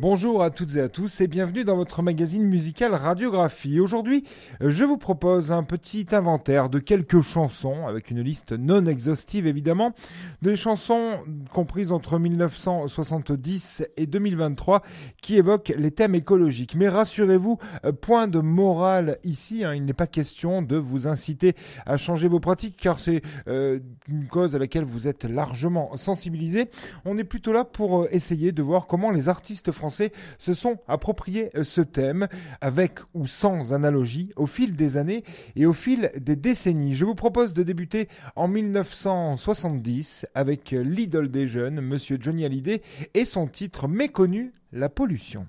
Bonjour à toutes et à tous et bienvenue dans votre magazine musical Radiographie. Aujourd'hui, je vous propose un petit inventaire de quelques chansons, avec une liste non exhaustive évidemment, des chansons comprises entre 1970 et 2023 qui évoquent les thèmes écologiques. Mais rassurez-vous, point de morale ici, hein, il n'est pas question de vous inciter à changer vos pratiques car c'est euh, une cause à laquelle vous êtes largement sensibilisé. On est plutôt là pour euh, essayer de voir comment les artistes français se sont appropriés euh, ce thème avec ou sans analogie au fil des années et au fil des décennies. Je vous propose de débuter en 1970 avec l'idole des jeunes, Monsieur Johnny Hallyday, et son titre méconnu, La pollution.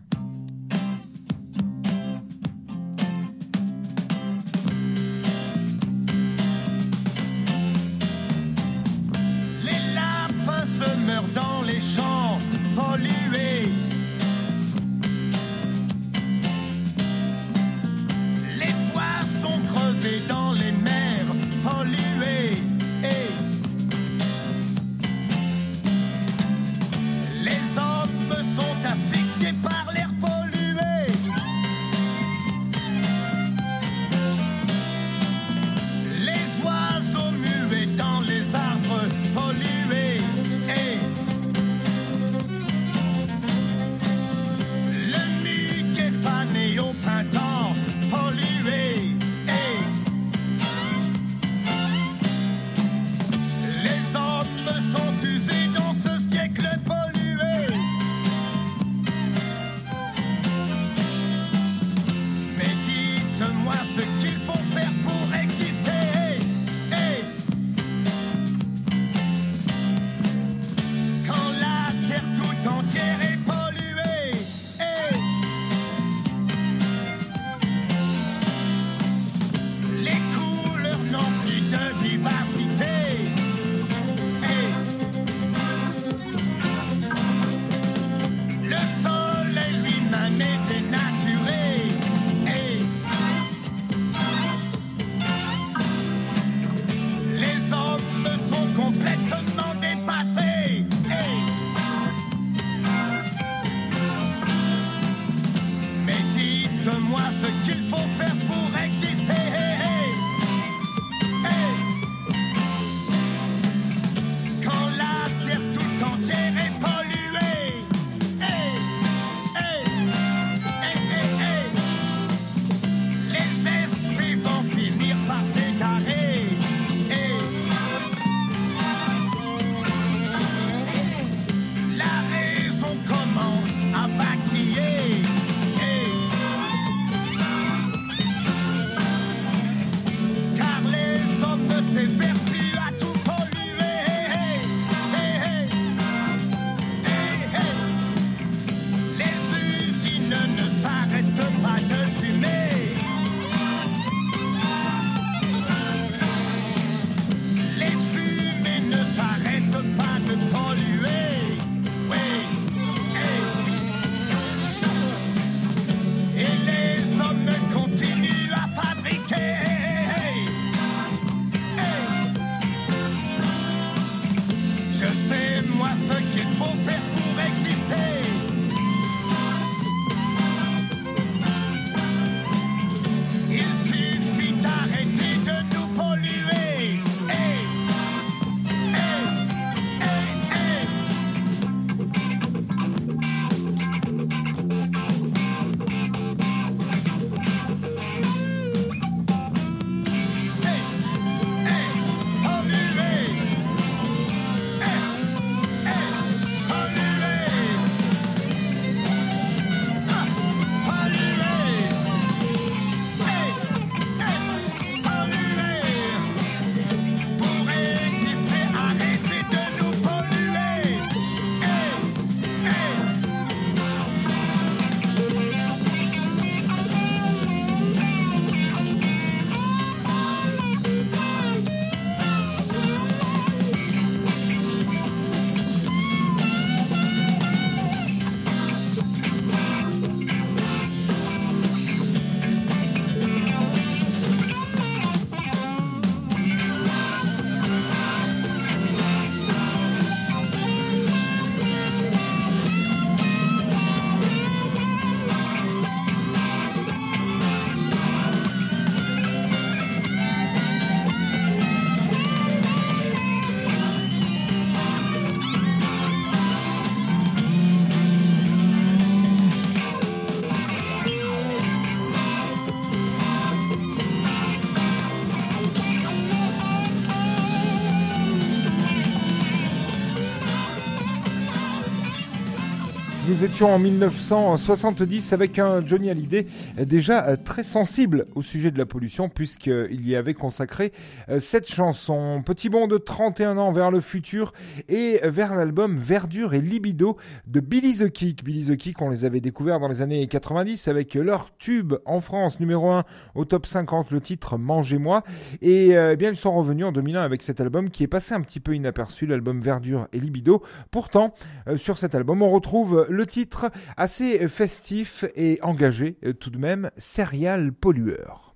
Nous étions en 1970 avec un Johnny Hallyday déjà euh, très sensible au sujet de la pollution puisqu'il y avait consacré euh, cette chanson. Petit bond de 31 ans vers le futur et vers l'album Verdure et Libido de Billy the Kick. Billy the Kick, on les avait découverts dans les années 90 avec leur tube en France numéro 1 au top 50, le titre Mangez-moi. Et euh, eh bien ils sont revenus en 2001 avec cet album qui est passé un petit peu inaperçu, l'album Verdure et Libido. Pourtant, sur cet album, on retrouve le titre assez festif et engagé euh, tout de même, Serial Pollueur.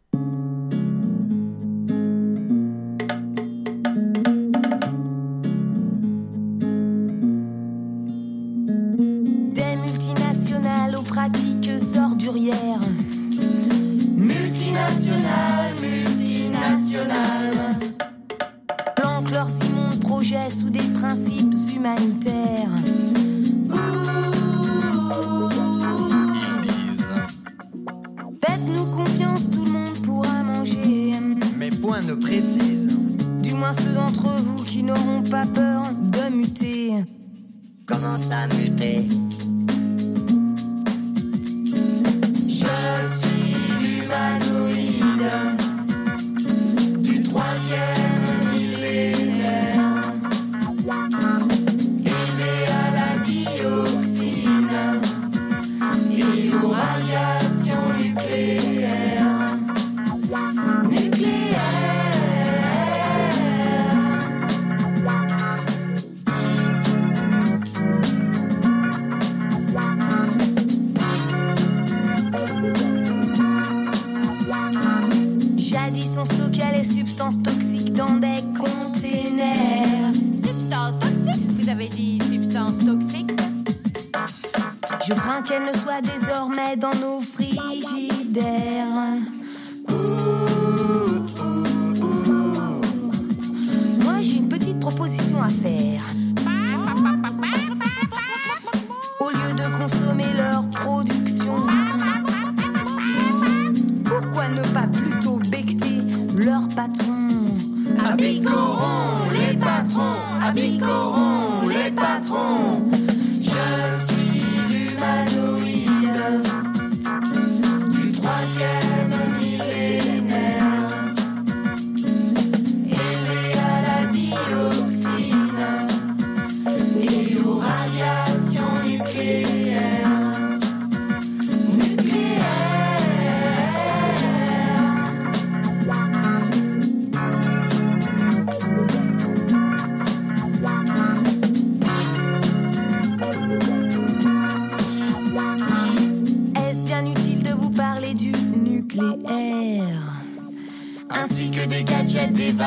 Abicorons les patrons.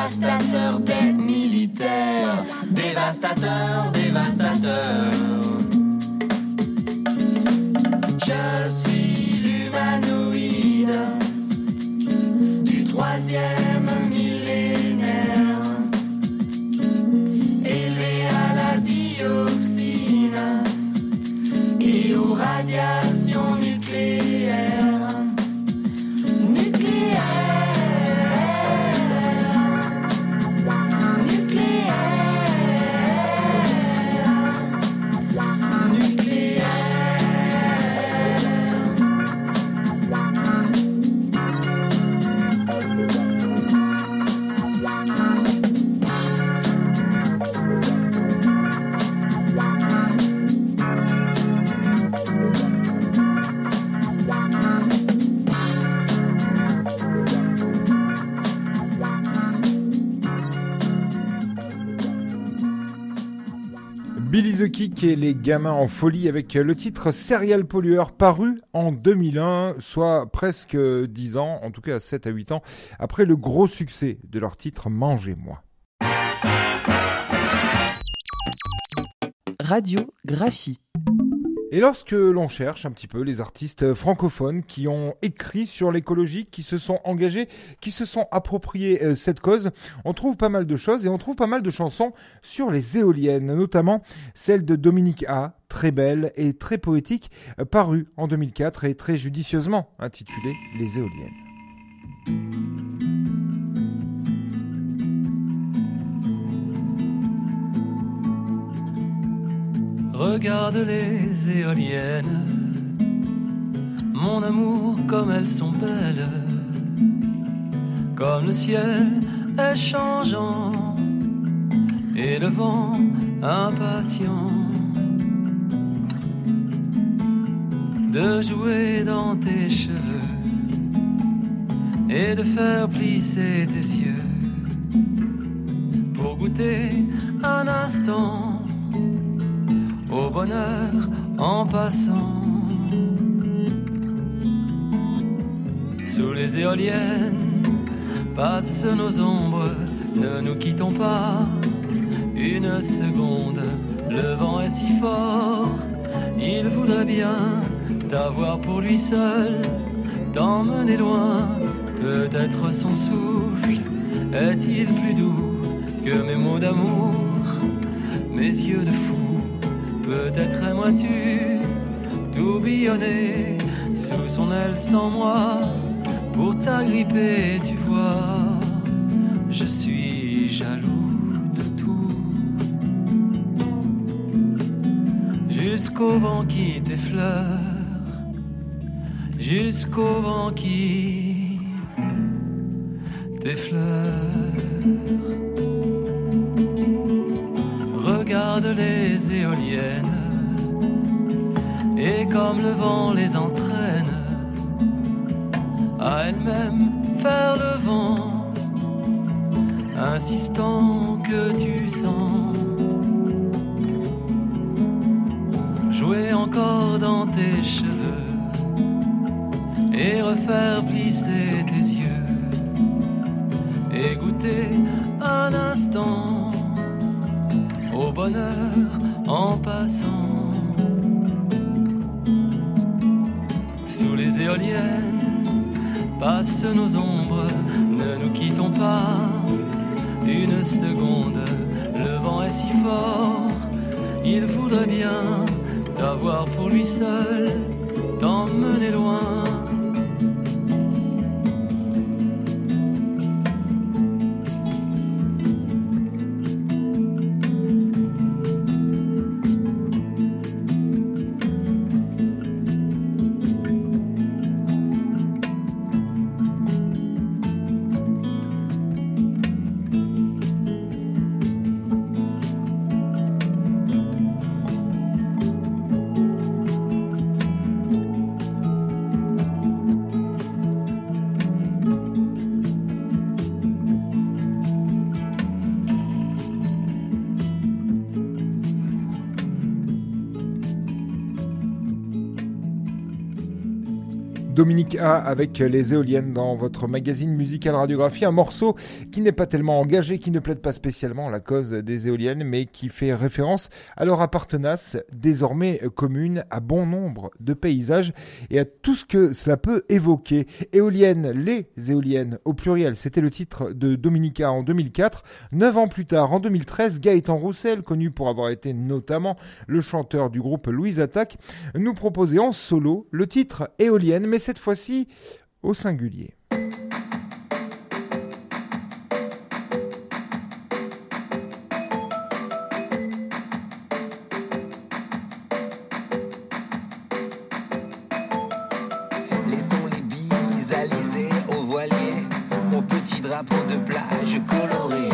hasta todo. Les gamins en folie avec le titre Serial Pollueur paru en 2001, soit presque 10 ans, en tout cas 7 à 8 ans, après le gros succès de leur titre Mangez-moi. Radiographie. Et lorsque l'on cherche un petit peu les artistes francophones qui ont écrit sur l'écologie, qui se sont engagés, qui se sont appropriés euh, cette cause, on trouve pas mal de choses et on trouve pas mal de chansons sur les éoliennes, notamment celle de Dominique A, très belle et très poétique, euh, parue en 2004 et très judicieusement intitulée Les éoliennes. Regarde les éoliennes, mon amour comme elles sont belles, comme le ciel est changeant. Et le vent impatient. De jouer dans tes cheveux. Et de faire plisser tes yeux. Pour goûter un instant au bonheur en passant. Sous les éoliennes passent nos ombres, ne nous quittons pas une seconde. Le vent est si fort, il voudrait bien t'avoir pour lui seul, t'emmener loin. Peut-être son souffle est-il plus doux que mes mots d'amour, mes yeux de fou. Peut-être aimerais-tu tourbillonner sous son aile sans moi pour t'agripper, tu vois. Je suis jaloux de tout. Jusqu'au vent qui t'effleure, jusqu'au vent qui t'effleure. Les éoliennes. Et comme le vent les entraîne à elles-mêmes faire le vent, insistant que tu sens. Jouer encore dans tes cheveux et refaire plisser tes yeux et goûter un instant en passant sous les éoliennes passent nos ombres, ne nous quittons pas une seconde. Le vent est si fort, il voudrait bien t'avoir pour lui seul, t'emmener loin. Dominique A avec les éoliennes dans votre magazine musical radiographie, un morceau qui n'est pas tellement engagé, qui ne plaide pas spécialement la cause des éoliennes, mais qui fait référence à leur appartenance désormais commune à bon nombre de paysages et à tout ce que cela peut évoquer. Éoliennes, les éoliennes au pluriel, c'était le titre de Dominique A en 2004. Neuf ans plus tard, en 2013, Gaëtan Roussel, connu pour avoir été notamment le chanteur du groupe Louise Attaque, nous proposait en solo le titre Éolienne, mais cette fois-ci au singulier. Laissons les bises au voilier, au petit drapeau de plage coloré.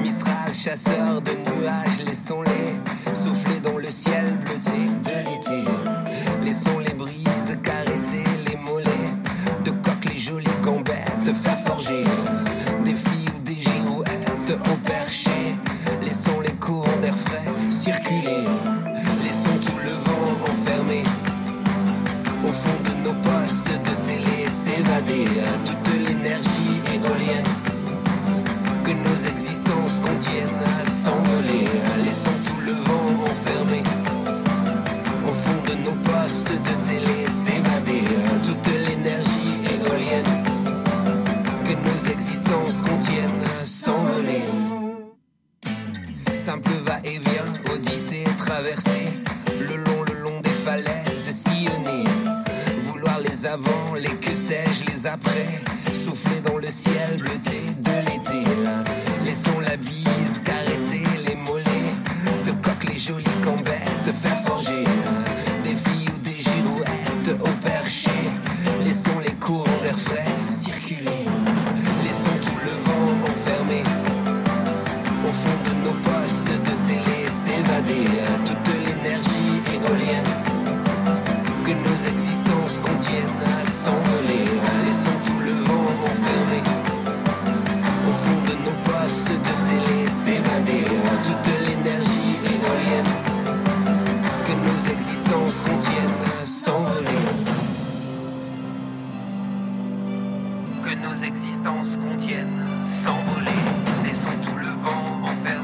Mistral, chasseur de nuages, laissons-les souffler dans le ciel bleuté Simple va-et-vient, odyssée traversée, le long, le long des falaises sillonnées. Vouloir les avant, les que sais-je, les après, souffler dans le ciel bleuté de l'été. Laissons la bise Nos existences contiennent s'envoler. Laissons tout le vent enfermé. Laissons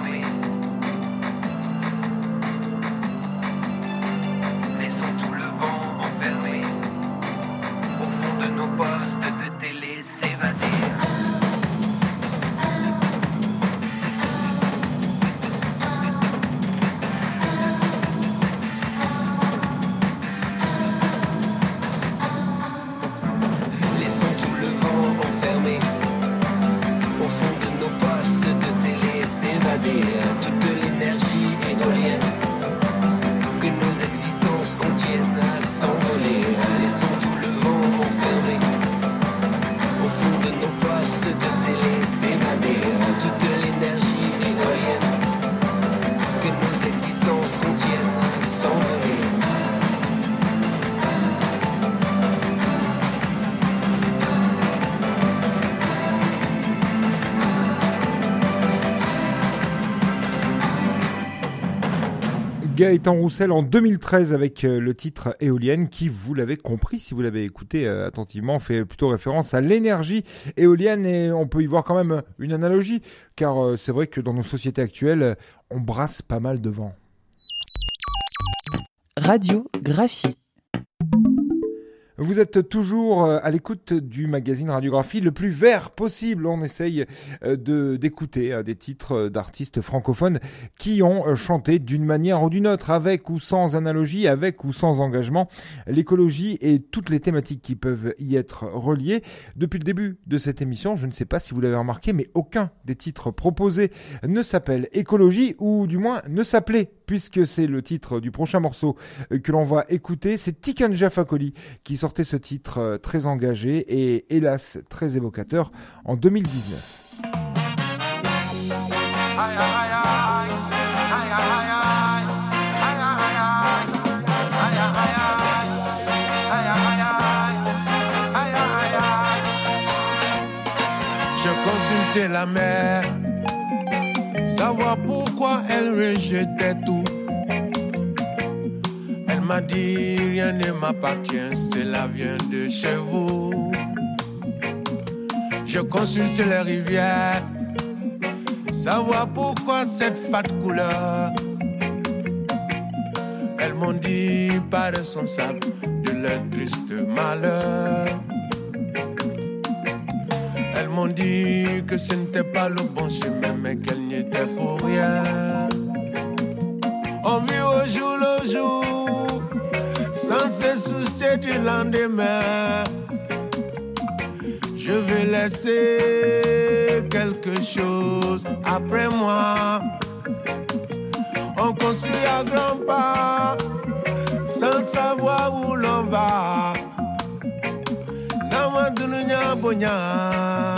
Gaëtan Roussel en 2013 avec euh, le titre Éolienne qui, vous l'avez compris si vous l'avez écouté euh, attentivement, fait plutôt référence à l'énergie éolienne et on peut y voir quand même une analogie car euh, c'est vrai que dans nos sociétés actuelles, on brasse pas mal de vent. Radiographie. Vous êtes toujours euh, à l'écoute du magazine Radiographie le plus vert possible. On essaye euh, d'écouter euh, des titres d'artistes francophones qui ont chanté d'une manière ou d'une autre, avec ou sans analogie, avec ou sans engagement, l'écologie et toutes les thématiques qui peuvent y être reliées. Depuis le début de cette émission, je ne sais pas si vous l'avez remarqué, mais aucun des titres proposés ne s'appelle écologie ou du moins ne s'appelait puisque c'est le titre du prochain morceau euh, que l'on va écouter. C'est Tikanja Fakoli qui sortait ce titre euh, très engagé et hélas très évocateur en 2019. Je consultais la mère, savoir pourquoi elle rejetait tout. Elle m'a dit rien ne m'appartient, cela vient de chez vous. Je consulte les rivières, savoir pourquoi cette fat couleur. Elles m'ont dit pas responsable de leur triste malheur. Elles m'ont dit que ce n'était le bon chemin, mais qu'elle n'y était pour rien. On vit au jour le jour, sans se soucier du lendemain. Je vais laisser quelque chose après moi. On construit à grands pas, sans savoir où l'on va. Nama dununya bonya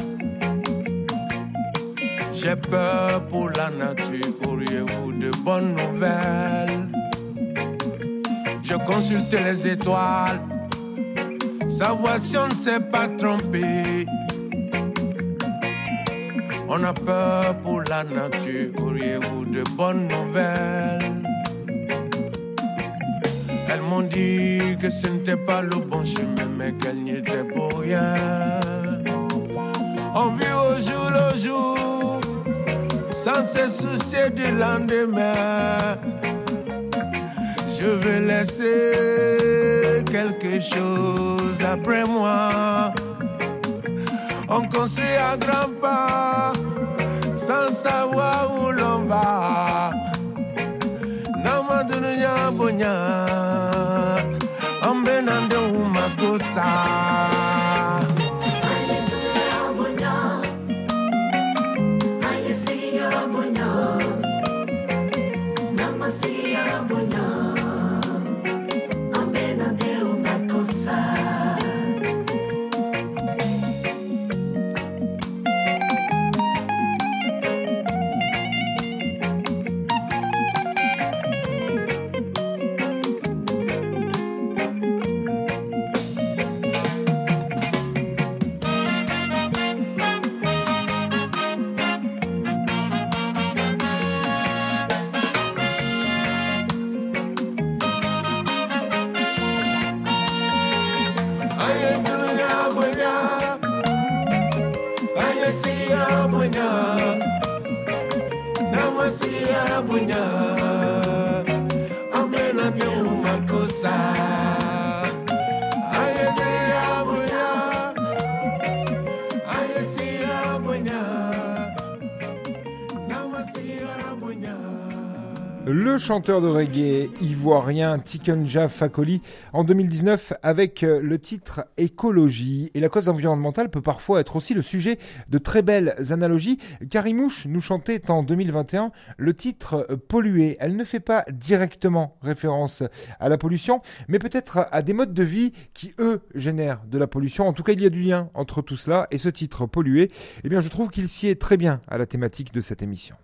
J'ai peur pour la nature, auriez-vous de bonnes nouvelles? Je consulte les étoiles, savoir si on ne s'est pas trompé. On a peur pour la nature, auriez-vous de bonnes nouvelles? Elles m'ont dit que ce n'était pas le bon chemin, mais qu'elle n'y était pour rien. On vit sans se soucier du lendemain. Je vais laisser quelque chose après moi. On construit à grands pas, sans savoir où l'on va. Namadunya bonya, ambenande umakosa. Namasirabunya. Namasirabunya. Le chanteur de reggae ivoirien Tikenja Fakoli en 2019 avec euh, le titre Écologie. Et la cause environnementale peut parfois être aussi le sujet de très belles analogies. Karimouche nous chantait en 2021 le titre euh, Pollué. Elle ne fait pas directement référence à la pollution, mais peut-être à des modes de vie qui, eux, génèrent de la pollution. En tout cas, il y a du lien entre tout cela et ce titre Pollué. Eh bien, je trouve qu'il s'y est très bien à la thématique de cette émission.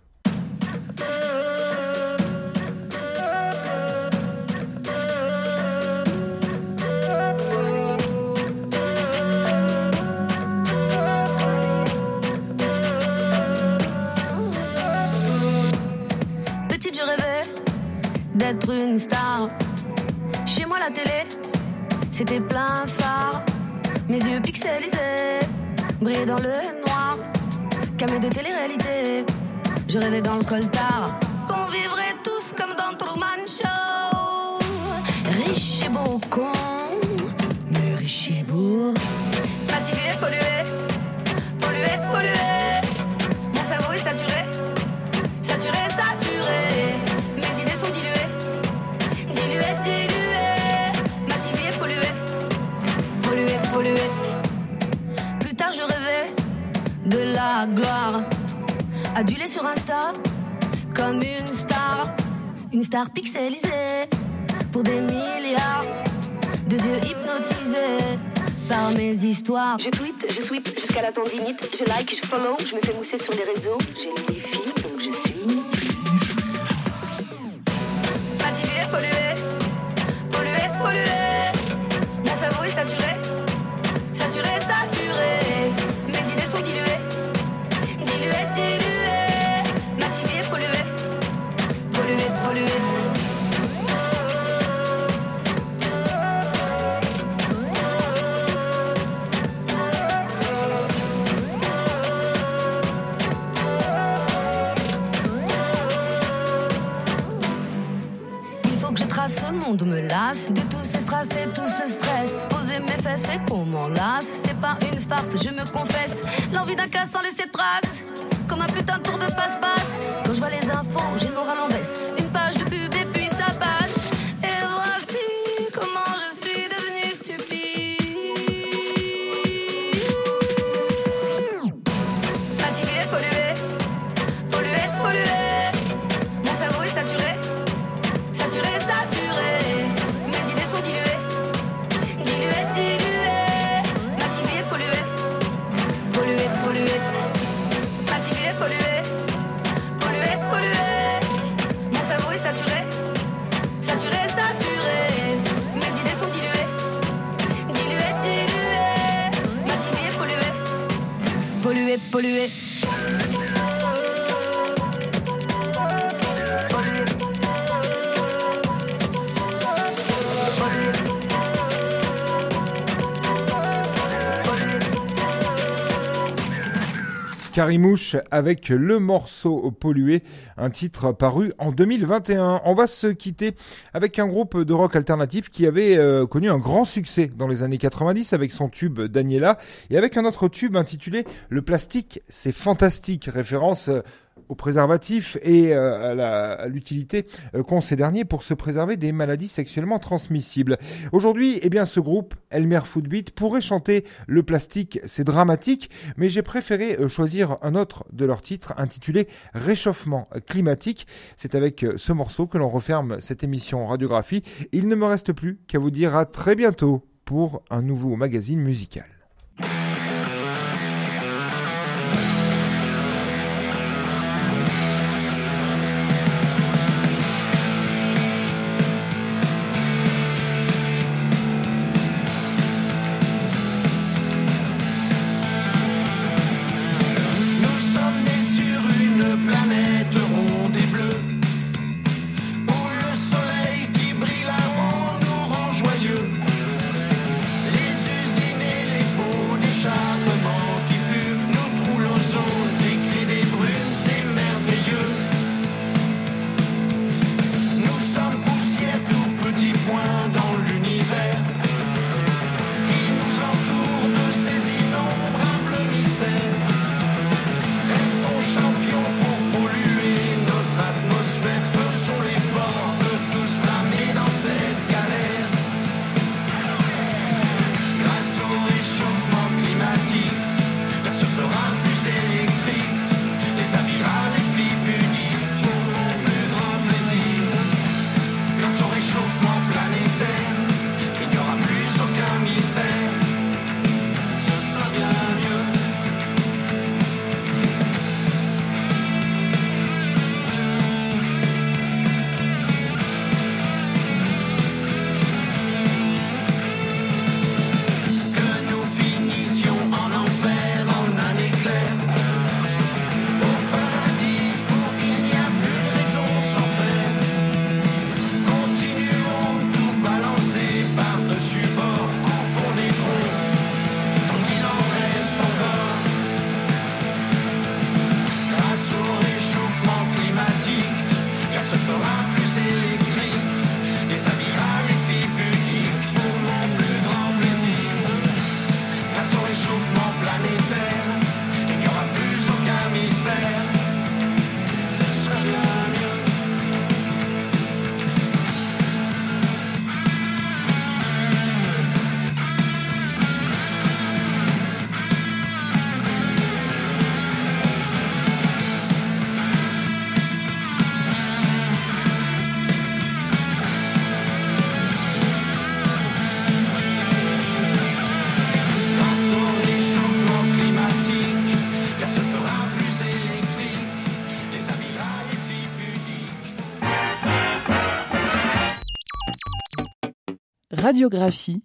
Une star. Chez moi, la télé, c'était plein phare. Mes yeux pixelisés, brillaient dans le noir. Camé de télé-réalité, je rêvais dans le coltard. Qu'on vivrait tous comme dans Truman Show. Riche et beau con, mais riche et beau. Fatigué, pollué, pollué, pollué. Gloire. Adulée sur Insta, comme une star. Une star pixelisée pour des milliards. Deux yeux hypnotisés par mes histoires. Je tweet, je sweep jusqu'à la tendinite, je like, je follow, je me fais mousser sur les réseaux. J'ai les défis, me lasse de tous ces strass et tout ce stress. Poser mes fesses et qu'on m'en lasse, c'est pas une farce, je me confesse. L'envie d'un cas sans laisser de traces, comme un putain de tour de passe-passe. Quand je vois les infos, j'ai polluée, Carimouche avec le morceau pollué, un titre paru en 2021. On va se quitter avec un groupe de rock alternatif qui avait euh, connu un grand succès dans les années 90 avec son tube Daniela et avec un autre tube intitulé Le plastique, c'est fantastique, référence euh, au préservatif et euh, à l'utilité euh, qu'ont ces derniers pour se préserver des maladies sexuellement transmissibles. Aujourd'hui, eh bien, ce groupe, Elmer Footbeat, pourrait chanter Le plastique, c'est dramatique, mais j'ai préféré euh, choisir un autre de leurs titres intitulé Réchauffement climatique. C'est avec ce morceau que l'on referme cette émission radiographie. Il ne me reste plus qu'à vous dire à très bientôt pour un nouveau magazine musical. Radiographie